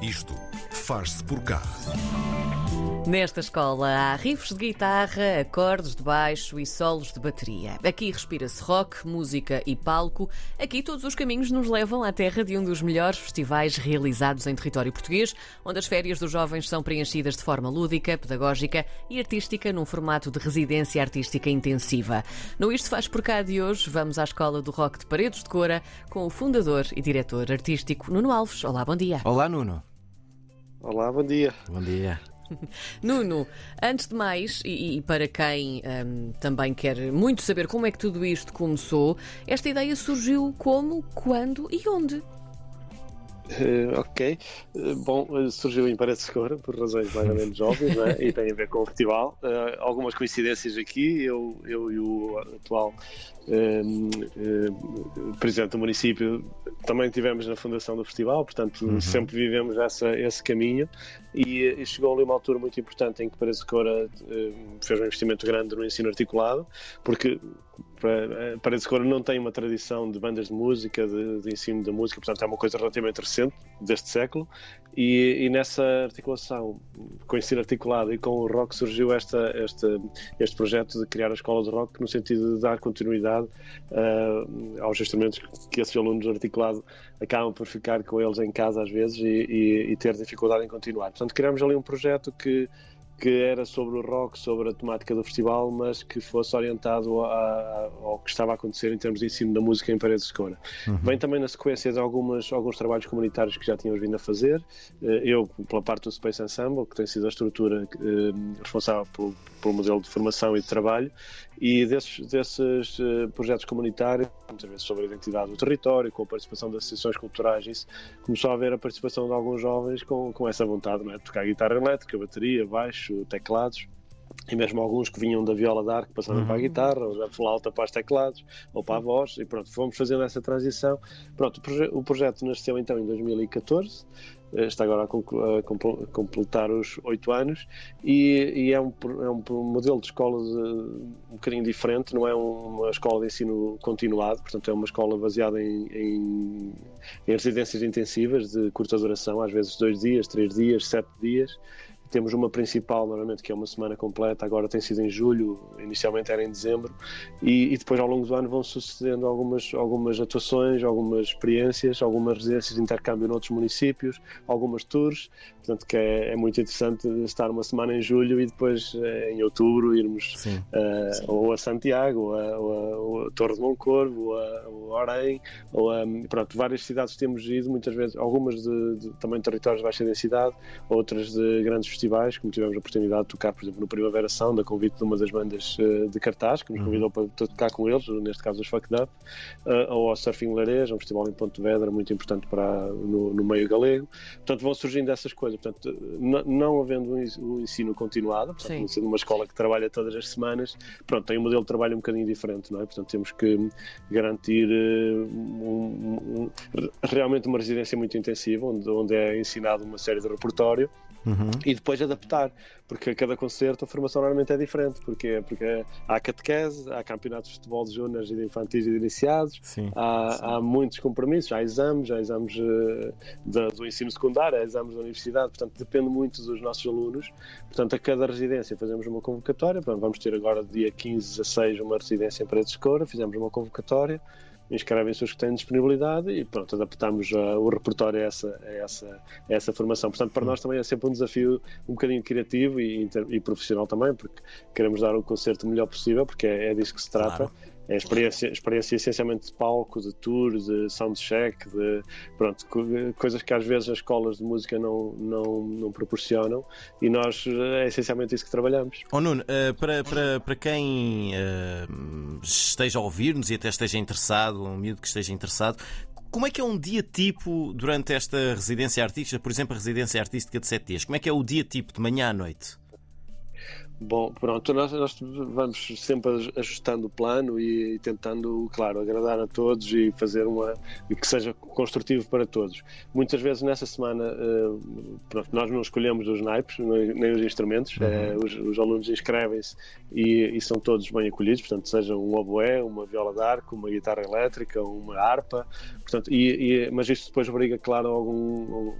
Isto faz-se por cá. Nesta escola há riffs de guitarra, acordes de baixo e solos de bateria. Aqui respira-se rock, música e palco. Aqui todos os caminhos nos levam à terra de um dos melhores festivais realizados em território português, onde as férias dos jovens são preenchidas de forma lúdica, pedagógica e artística num formato de residência artística intensiva. No Isto Faz Por Cá de hoje, vamos à Escola do Rock de Paredes de Cora com o fundador e diretor artístico Nuno Alves. Olá, bom dia. Olá, Nuno. Olá, bom dia. Bom dia. Nuno, antes de mais, e, e para quem hum, também quer muito saber como é que tudo isto começou, esta ideia surgiu como, quando e onde? Eh, ok. Eh, bom, eh, surgiu em Paredes de Cora, por razões mais ou menos óbvias, não é? e tem a ver com o festival. algumas coincidências aqui, eu, eu e o atual presidente do município também tivemos na fundação do festival, portanto uhum. sempre vivemos essa, esse caminho e, e, chegou ali uma altura muito importante em que Paredes de Cora fez um investimento grande no ensino articulado, porque Paredes de Cora não tem uma tradição de bandas de música, de, de, ensino da música, portanto é uma coisa relativamente recente, deste século, e, e, nessa articulação, com o ensino articulado e com o rock, surgiu esta, esta, este projeto de criar a escola de rock no sentido de dar continuidade uh, aos instrumentos que esses alunos articulados acabam por ficar com eles em casa às vezes e, e, e ter dificuldade em continuar. Portanto, criamos ali um projeto que que era sobre o rock, sobre a temática do festival, mas que fosse orientado a, ao que estava a acontecer em termos de ensino da música em Paredes de Cora. Uhum. Vem também na sequência de algumas, alguns trabalhos comunitários que já tínhamos vindo a fazer. Eh, eu, pela parte do Space Ensemble, que tem sido a estrutura eh, responsável pelo, pelo modelo de formação e de trabalho, e desses, desses uh, projetos comunitários, muitas vezes sobre a identidade do território, com a participação das associações culturais, isso começou a haver a participação de alguns jovens com, com essa vontade não é? de tocar guitarra elétrica, bateria, baixo, teclados e mesmo alguns que vinham da viola de arco passaram uhum. para a guitarra, ou da flauta para os teclados, ou para a voz, e pronto, fomos fazendo essa transição. Pronto, o, proje o projeto nasceu então em 2014, eh, está agora a, a completar os oito anos, e, e é, um, é, um, modelo de escola de, um bocadinho diferente, não é uma escola de ensino continuado, portanto é uma escola baseada em, em, em residências intensivas de curta duração, às vezes dois dias, três dias, sete dias, temos uma principal, normalmente, que é uma semana completa, agora tem sido em julho, inicialmente era em dezembro, e, e, depois ao longo do ano vão sucedendo algumas, algumas atuações, algumas experiências, algumas residências de intercâmbio noutros municípios, algumas tours, portanto que é, é muito interessante estar uma semana em julho e depois eh, em outubro irmos uh, ou a Santiago, ou a, ou a, ou a Torre de Moncorvo, ou a, ou a Orem, ou a, pronto, várias cidades temos ido, muitas vezes, algumas de, de também territórios de baixa densidade, outras de grandes festivais, como tivemos a oportunidade de tocar, por exemplo, no Primavera Sound, a convite de uma das bandas uh, de cartaz, que nos uhum. convidou para tocar com eles, neste caso os Fucked Up, ou ao Surfing Lareja, um festival em Pontevedra muito importante para, no, no, meio galego. Portanto, vão surgindo essas coisas. Portanto, não havendo um ensino continuado, portanto, sendo uma escola que trabalha todas as semanas, pronto, tem um modelo de trabalho um bocadinho diferente, não é? Portanto, temos que garantir uh, um, realmente uma residência muito intensiva, onde, onde é ensinado uma série de repertório Uhum. e depois adaptar, porque a cada concerto a formação normalmente é diferente, porque, porque há catequese, há campeonatos de futebol de júniores e de infantis e de iniciados, sim, há, sim. há, muitos compromissos, há exames, há exames uh, do ensino secundário, há exames da universidade, portanto depende muito dos nossos alunos, portanto a cada residência fazemos uma convocatória, vamos ter agora dia 15 a 6 uma residência em Paredes de Coura, fizemos uma convocatória, inscrevem-se os que têm disponibilidade e pronto, adaptamos uh, o repertório a essa, a, essa, a essa formação. Portanto, para nós também é sempre um desafio um bocadinho criativo e, e profissional também, porque queremos dar o concerto o melhor possível, porque é, é disso que se trata. Claro é experiência, experiência essencialmente de palco, de tour, de soundcheck, de pronto, coisas que às vezes as escolas de música não, não, não proporcionam e nós é essencialmente isso que trabalhamos. Oh Nuno, uh, para, para, para quem uh, esteja a ouvir-nos e até esteja interessado, um miúdo que esteja interessado, como é que é um dia tipo durante esta residência artística, por exemplo, a residência artística de sete dias? Como é que é o dia tipo de manhã à noite? Bom, pronto, nós, nós, vamos sempre ajustando o plano e, tentando, claro, agradar a todos e fazer uma que seja construtivo para todos. Muitas vezes nessa semana, uh, pronto, nós não escolhemos os naipes nem os instrumentos, uhum. uh, os, os, alunos inscrevem-se e, e, são todos bem acolhidos, portanto, seja um oboé, uma viola d'arco, uma guitarra elétrica, uma harpa, portanto, e, e, mas isto depois obriga, claro, a algum,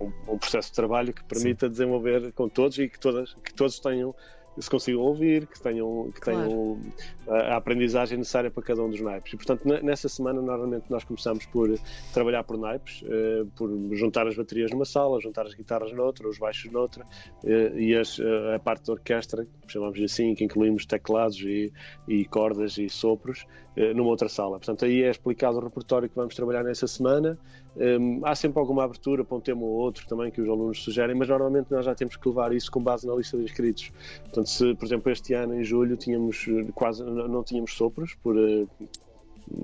um, um, processo de trabalho que permita Sim. desenvolver com todos e que, todas, que todos tenham se consigam ouvir, que tenham, que claro. tenham a, aprendizagem necessária para cada um dos naipes. E, portanto, nessa semana, normalmente, nós começamos por trabalhar por naipes, eh, por juntar as baterias numa sala, juntar as guitarras noutra, os baixos noutra, eh, e as, eh, a parte da orquestra, chamamos assim, que incluímos teclados e, e cordas e sopros, numa outra sala. Portanto, aí é explicado o repertório que vamos trabalhar nessa semana. Um, há sempre alguma abertura para um tema ou outro também que os alunos sugerem, mas normalmente nós já temos que levar isso com base na lista de inscritos. Portanto, se, por exemplo, este ano, em julho, tínhamos quase não tínhamos sopros por uh,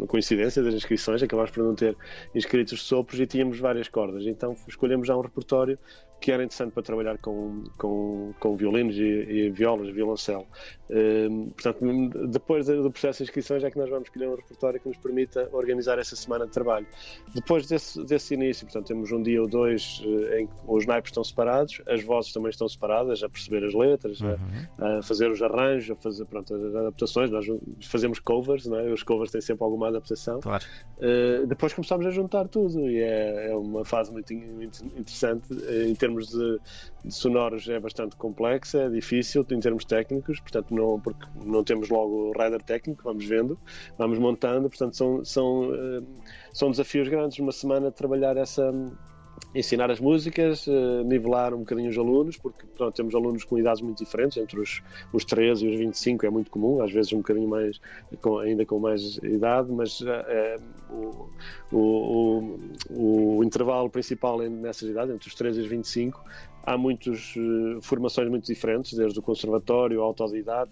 coincidência das inscrições, acabámos por não ter inscritos sopros e tínhamos várias cordas. Então escolhemos já um repertório que era interessante para trabalhar com, com, com violinos e, e violas, violoncelo. Um, portanto, depois do processo de inscrições é que nós vamos escolher um repertório que nos permita organizar essa semana de trabalho. Depois desse, desse início, portanto, temos um dia ou dois eh, em que os naipes estão separados, as vozes também estão separadas, a perceber as letras, uhum. a, a, fazer os arranjos, a fazer pronto, as adaptações. Nós fazemos covers, não é? os covers têm sempre alguma adaptação. Claro. Uh, depois começamos a juntar tudo e é, é uma fase muito, muito interessante uh, em termos termos de, de, sonoros é bastante complexa, é difícil em termos técnicos, portanto não, porque não temos logo o rider técnico, vamos vendo, vamos montando, portanto são, são, eh, são desafios grandes, uma semana trabalhar essa ensinar as músicas, uh, nivelar um bocadinho os alunos, porque pronto, temos alunos com idades muito diferentes, entre os, os 13 e os 25 é muito comum, às vezes um bocadinho mais, com, ainda com mais idade, mas uh, o, o, o, o, intervalo principal nessas idades, entre os 13 e os 25, há muitas formações muito diferentes, desde o conservatório ao autodidata,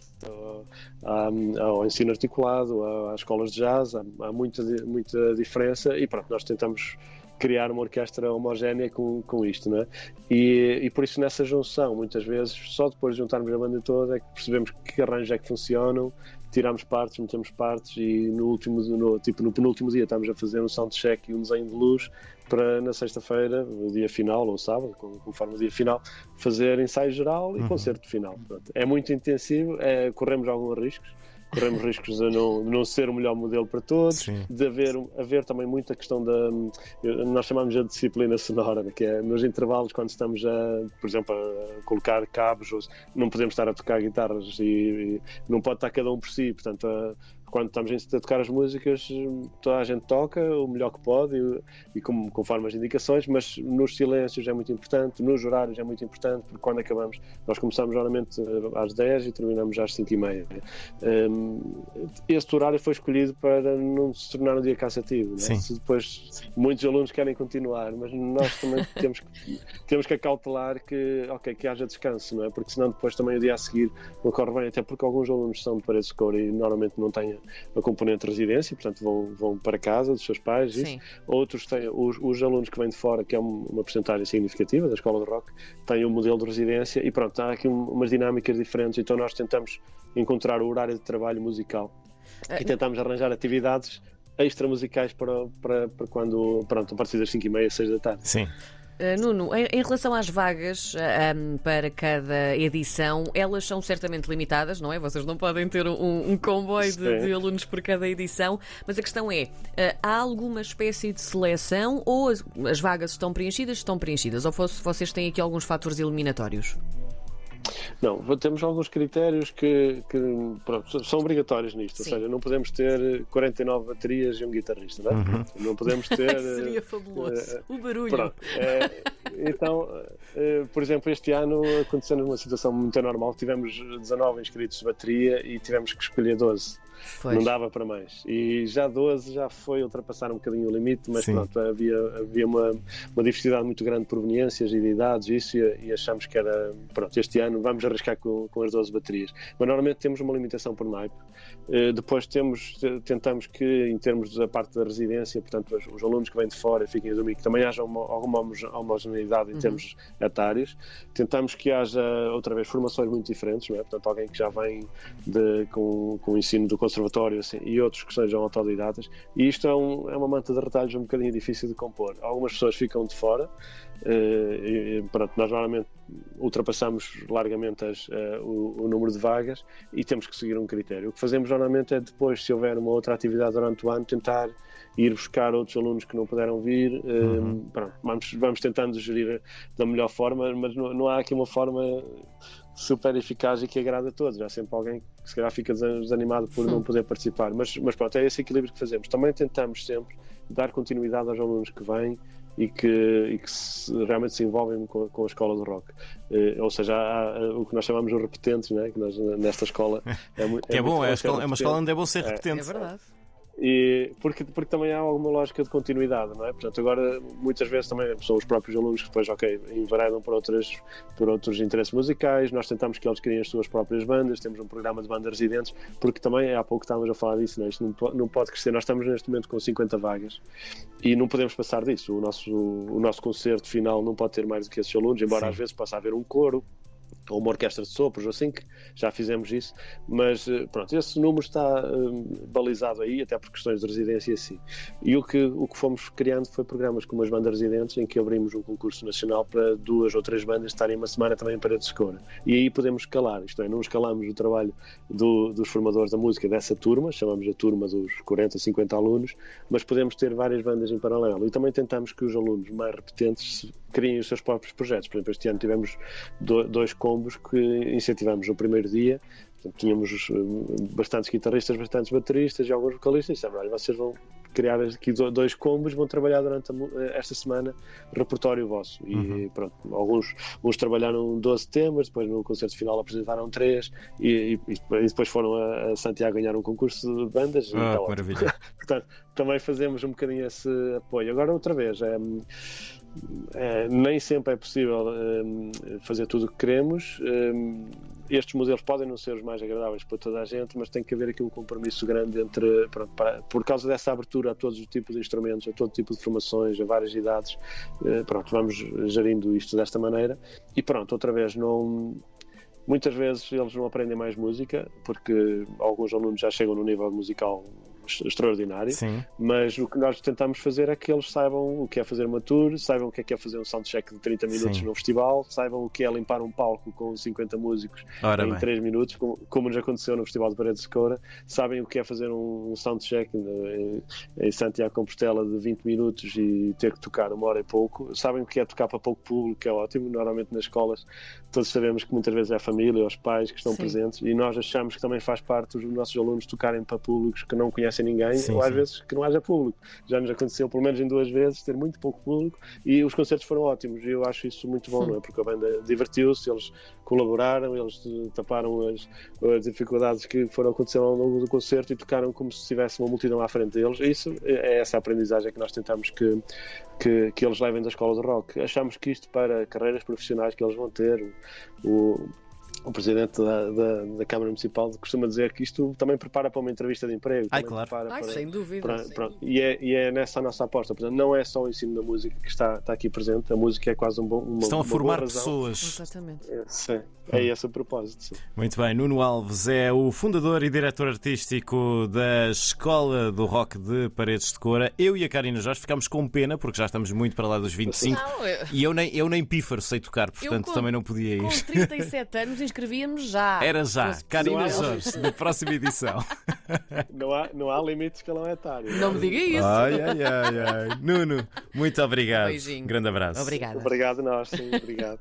ao, ao ensino articulado, às escolas de jazz, há, há muita, muita diferença e pronto, nós tentamos criar uma orquestra homogénea com, com isto, não é? E, e por isso nessa junção, muitas vezes, só depois de juntarmos a banda toda é que percebemos que arranjos é que funcionam, tiramos partes, metemos partes e no último, no, tipo, no penúltimo dia estamos a fazer um soundcheck e um desenho de luz para na sexta-feira, no dia final ou sábado, conforme o dia final, fazer ensaio geral e uhum. concerto final. É muito intensivo, é, corremos alguns riscos, corremos riscos de não, de não ser o melhor modelo para todos, Sim. de haver, haver também muita questão da. Nós chamamos a disciplina sonora, que é nos intervalos, quando estamos a, por exemplo, a colocar cabos, não podemos estar a tocar guitarras e, e não pode estar cada um por si, portanto. A, quando estamos a tocar as músicas, toda a gente toca o melhor que pode e, e conforme as indicações, mas nos silêncios é muito importante, nos horários é muito importante, porque quando acabamos, nós começamos geralmente eh, às 10 e terminamos às 5 e meia. Um, este horário foi escolhido para não se tornar um dia cansativo. Né? Se depois muitos alunos querem continuar, mas nós também temos que, temos que acautelar que, ok, que haja descanso, não é? porque senão depois também o dia a seguir não corre bem, até porque alguns alunos são de paredes de cor e normalmente não têm a componente de residência, portanto vão, vão para casa dos seus pais. Isso. Outros têm, os, os, alunos que vêm de fora, que é uma porcentagem significativa da escola de rock, têm o um modelo de residência e pronto, há aqui um, umas dinâmicas diferentes, então nós tentamos encontrar o horário de trabalho musical e tentamos arranjar atividades extra musicais para, para, para quando, pronto, a partir das 5 e meia, 6 da tarde. Sim. Uh, Nuno, em, em, relação às vagas um, para cada edição, elas são certamente limitadas, não é? Vocês não podem ter um, um comboio de, de, alunos por cada edição, mas a questão é: uh, há alguma espécie de seleção ou as, as vagas estão preenchidas? Estão preenchidas? Ou vocês têm aqui alguns fatores eliminatórios? Não, temos alguns critérios que, que pronto, são obrigatórios nisto. Sim. Ou seja, não podemos ter 49 baterias e um guitarrista, não é? Uhum. Não podemos ter. Seria fabuloso. Uh, o barulho. Pronto, é, então, uh, por exemplo, este ano aconteceu uma situação muito anormal. Tivemos 19 inscritos de bateria e tivemos que escolher 12. Pois. não dava para mais. E já 12 já foi ultrapassar um bocadinho o limite, mas Sim. pronto, havia, havia uma, uma diversidade muito grande de proveniências e de idades, isso, e, e achamos que era, pronto, este ano vamos arriscar com, com as 12 baterias. Mas normalmente temos uma limitação por naipe. Eh, depois temos, te- tentamos que, em termos da parte da residência, portanto, os, os alunos que vêm de fora fiquem a dormir, que também haja uma, alguma homo- homogeneidade em termos etários. Tentamos que haja, outra vez, formações muito diferentes, não é? Portanto, alguém que já vem de- com, com o ensino do conservatório assim, e outros que sejam autodidatas. E isto é, um- é uma manta de retalhos um bocadinho difícil de compor. Algumas pessoas ficam de fora. Eh, pronto, nós normalmente ultrapassamos largamente as, eh, o, o número de vagas e temos que seguir um critério. O que fazemos normalmente é depois, se houver uma outra atividade durante o ano, tentar ir buscar outros alunos que não puderam vir. eh, pronto, vamos, vamos tentando gerir da melhor forma, mas não, não há aqui uma forma super eficaz e que agrada a todos. Há sempre alguém que se calhar fica desa- desanimado por não poder participar. Mas, mas pronto, é esse equilíbrio que fazemos. Também tentamos sempre dar continuidade aos alunos que vêm e que, e que se- realmente se envolvem com, com a escola do rock. Eh, ou seja, há, há o que nós chamamos de repetentes, né? que nós nesta escola é, é, muito bom, é, escola- é uma escola onde é bom ser É. É repetente. verdade. E porque, porque também há alguma lógica de continuidade, não é? Portanto, agora muitas vezes também são os próprios alunos que depois, ok, enveredam por, outras, por outros interesses musicais, nós tentamos que eles criem as suas próprias bandas, temos um programa de bandas residentes, porque também há pouco estávamos a falar disso, não é? Isto não, não pode crescer, nós estamos neste momento com 50 vagas e não podemos passar disso, o nosso, o nosso concerto final não pode ter mais do que esses alunos, embora Sim. às vezes possa haver um coro, ou uma orquestra de sopros, assim, que já fizemos isso, mas eh, pronto, esse número está eh, balizado aí, até por questões de residência assim. E o que, o que fomos criando foi programas como as bandas residentes, em que abrimos um concurso nacional para duas ou três bandas estarem uma semana também em Paredes de Cora. E aí podemos escalar, isto é, não escalamos o trabalho do- dos formadores da música dessa turma, chamamos a turma dos 40, 50 alunos, mas podemos ter várias bandas em paralelo. E também tentamos que os alunos mais repetentes criem os seus próprios projetos. Por exemplo, este ano tivemos do- dois combos que incentivamos no primeiro dia. Portanto, tínhamos eh, bastantes guitarristas, bastantes bateristas e alguns vocalistas. E dissemos, olha, vocês vão criar aqui do- dois combos, vão trabalhar durante eh, esta semana repertório vosso. E pronto, alguns uns trabalharam 12 temas, depois no concerto final apresentaram três e, e- e depois foram a, a Santiago ganhar um concurso de bandas. Ah, ótimo. maravilha. Portanto, também fazemos um bocadinho esse apoio. Agora, outra vez, é, é, nem sempre é possível hum, fazer tudo o que queremos. Hum, estes modelos podem não ser os mais agradáveis para toda a gente, mas tem que haver aqui um compromisso grande entre, pronto, para- por causa dessa abertura a todos os tipos de instrumentos, a todo tipo de formações, a várias idades. eh, pronto, vamos gerindo isto desta maneira. E pronto, outra vez, não. Muitas vezes eles não aprendem mais música, porque alguns alunos já chegam no nível musical extraordinário, Sim. mas o que nós tentamos fazer é que eles saibam o que é fazer uma tour, saibam o que é que é fazer um soundcheck de 30 minutos Sim. num festival, saibam o que é limpar um palco com 50 músicos Ora em bem. 3 minutos, como, como nos aconteceu no Festival de Paredes de Coura, sabem o que é fazer um, um soundcheck em, em Santiago Compostela de 20 minutos e ter que tocar uma hora e pouco, sabem o que é tocar para pouco público, que é ótimo, normalmente nas escolas todos sabemos que muitas vezes é a família, os pais que estão Sim. presentes e nós achamos que também faz parte os nossos alunos tocarem para públicos que não conhecem ninguém Sim, ou às sim. vezes que não haja público. Já nos aconteceu pelo menos em duas vezes ter muito pouco público e os concertos foram ótimos e eu acho isso muito bom, não é? Porque a banda divertiu-se, eles colaboraram, eles eh, taparam as, as dificuldades que foram acontecendo ao longo do concerto e tocaram como se tivesse uma multidão à frente deles. Isso é essa aprendizagem que nós tentamos que, que, que eles levem da escola de rock. Achamos que isto para carreiras profissionais que eles vão ter, o, o presidente da, da, da Câmara Municipal costuma dizer que isto também prepara para uma entrevista de emprego. Ai, claro. prepara Ai, para- sem dúvida. Pronto, pronto. E, é, e é nessa a nossa aposta. Portanto, não é só o ensino da música que está, está aqui presente, a música é quase um bom, uma, Estão a uma boa formar razão. pessoas. Exatamente. É, sim, é esse o propósito. sim. Muito bem, Nuno Alves é o fundador e diretor artístico da Escola do Rock de Paredes de Cora. Eu e a Karina Jorge ficámos com pena, porque já estamos muito para lá dos 25. Não, eu- E eu nem, eu nem pífaro sei tocar, portanto com- também não podia ir. Com 37 anos inscrevíamos já. Era já, Karina. Jorge, na próxima edição. Não há, não há limite de escalão etário. Não me diga isso. Ai, ai, ai, ai. Nuno, muito obrigado. Beijinho. Grande abraço. Obrigada. Obrigado, nós. Sim, obrigado.